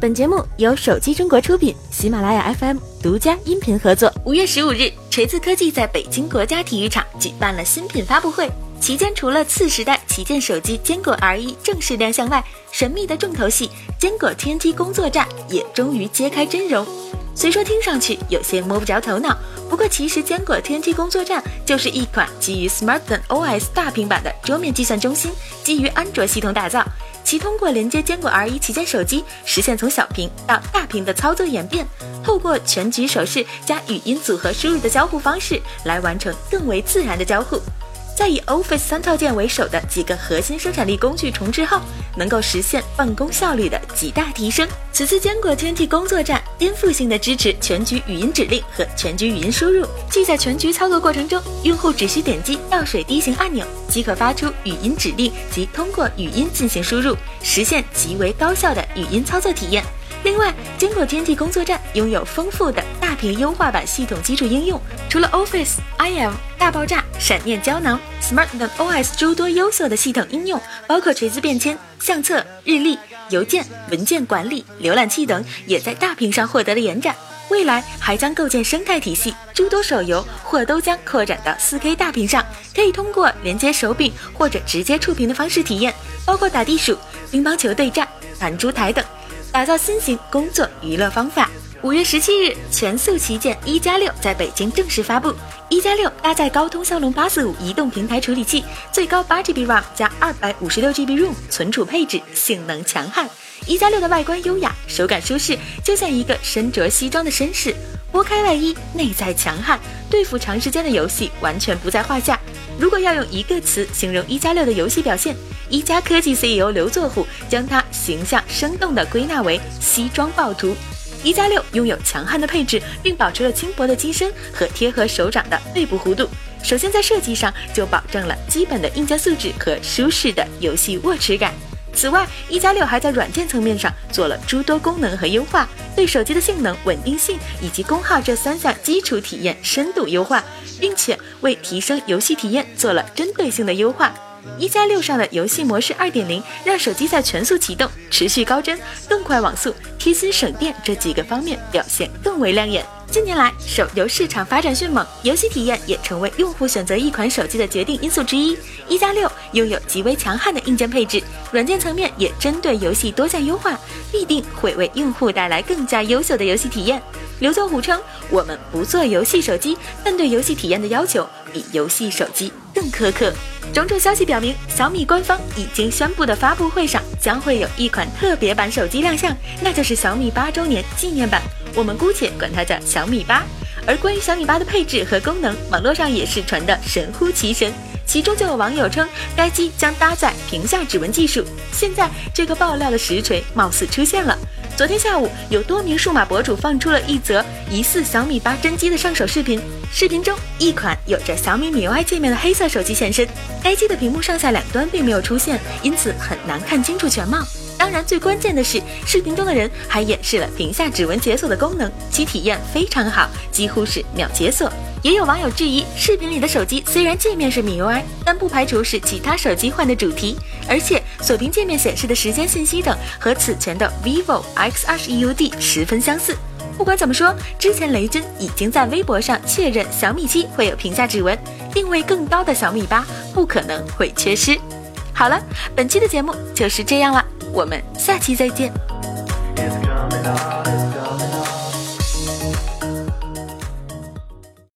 本节目由手机中国出品，喜马拉雅 FM 独家音频合作。五月十五日，锤子科技在北京国家体育场举办了新品发布会。期间，除了次时代旗舰手机坚果 R1 正式亮相外，神秘的重头戏坚果天玑工作站也终于揭开真容。虽说听上去有些摸不着头脑，不过其实坚果天梯工作站就是一款基于 Smartisan OS 大平板的桌面计算中心，基于安卓系统打造。其通过连接坚果 R1 旗舰手机，实现从小屏到大屏的操作演变，透过全局手势加语音组合输入的交互方式来完成更为自然的交互。在以 Office 三套件为首的几个核心生产力工具重置后，能够实现办公效率的极大提升。此次坚果天梯工作站颠覆性的支持全局语音指令和全局语音输入，即在全局操作过程中，用户只需点击倒水滴形按钮即可发出语音指令及通过语音进行输入，实现极为高效的语音操作体验。另外，坚果天梯工作站拥有丰富的大屏优化版系统基础应用，除了 Office、IM、大爆炸、闪念胶囊、Smart OS 诸多优秀的系统应用，包括锤子便签、相册、日历、邮件、文件管理、浏览器等，也在大屏上获得了延展。未来还将构建生态体系，诸多手游或都将扩展到 4K 大屏上，可以通过连接手柄或者直接触屏的方式体验，包括打地鼠、乒乓球对战、弹珠台等。打造新型工作娱乐方法。五月十七日，全速旗舰一加六在北京正式发布。一加六搭载高通骁龙八四五移动平台处理器，最高八 GB RAM 加二百五十六 GB ROM 存储配置，性能强悍。一加六的外观优雅，手感舒适，就像一个身着西装的绅士。拨开外衣，内在强悍，对付长时间的游戏完全不在话下。如果要用一个词形容一加六的游戏表现，一加科技 CEO 刘作虎将它形象生动地归纳为西装暴徒。一加六拥有强悍的配置，并保持了轻薄的机身和贴合手掌的背部弧度。首先在设计上就保证了基本的硬件素质和舒适的游戏握持感。此外，一加六还在软件层面上做了诸多功能和优化，对手机的性能、稳定性以及功耗这三项基础体验深度优化，并且为提升游戏体验做了针对性的优化。一加六上的游戏模式二点零，让手机在全速启动、持续高帧、更快网速、贴心省电这几个方面表现更为亮眼。近年来，手游市场发展迅猛，游戏体验也成为用户选择一款手机的决定因素之一。一加六拥有极为强悍的硬件配置，软件层面也针对游戏多项优化，必定会为用户带来更加优秀的游戏体验。刘作虎称：“我们不做游戏手机，但对游戏体验的要求比游戏手机更苛刻。”种种消息表明，小米官方已经宣布的发布会上将会有一款特别版手机亮相，那就是小米八周年纪念版。我们姑且管它叫小米八。而关于小米八的配置和功能，网络上也是传得神乎其神。其中就有网友称，该机将搭载屏下指纹技术。现在这个爆料的实锤貌似出现了。昨天下午，有多名数码博主放出了一则疑似小米八真机的上手视频。视频中，一款有着小米米 UI 界面的黑色手机现身，该机的屏幕上下两端并没有出现，因此很难看清楚全貌。当然，最关键的是，视频中的人还演示了屏下指纹解锁的功能，其体验非常好，几乎是秒解锁。也有网友质疑，视频里的手机虽然界面是米 UI，但不排除是其他手机换的主题，而且锁屏界面显示的时间信息等和此前的 vivo X 二十一 UD 十分相似。不管怎么说，之前雷军已经在微博上确认小米七会有屏下指纹，定位更高的小米八不可能会缺失。好了，本期的节目就是这样了。我们下期再见。